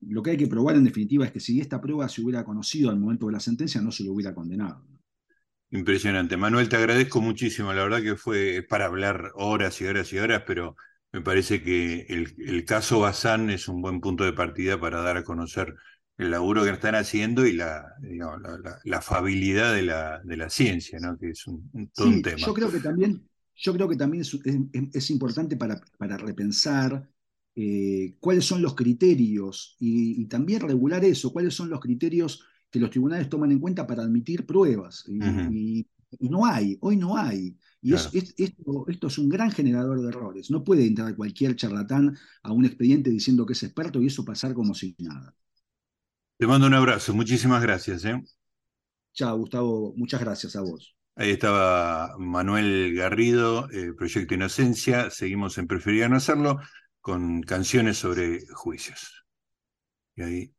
lo que hay que probar en definitiva es que si esta prueba se hubiera conocido al momento de la sentencia, no se lo hubiera condenado. Impresionante. Manuel, te agradezco muchísimo. La verdad que fue para hablar horas y horas y horas, pero me parece que el, caso Bazán es un buen punto de partida para dar a conocer el laburo que están haciendo y la, la, afabilidad de la, de la ciencia, ¿no? que es un, tema. Yo creo que también, yo creo que también es, es importante para, para repensar eh, cuáles son los criterios y, también regular eso, cuáles son los criterios que los tribunales toman en cuenta para admitir pruebas. Y, no hay, hoy no hay. Y esto, es un gran generador de errores. No puede entrar cualquier charlatán a un expediente diciendo que es experto y eso pasar como si nada. Te mando un abrazo, muchísimas gracias. ¿eh? Chao, Gustavo, muchas gracias a vos. Ahí estaba Manuel Garrido, eh, Proyecto Inocencia. Seguimos en Preferir no hacerlo con canciones sobre juicios. Y ahí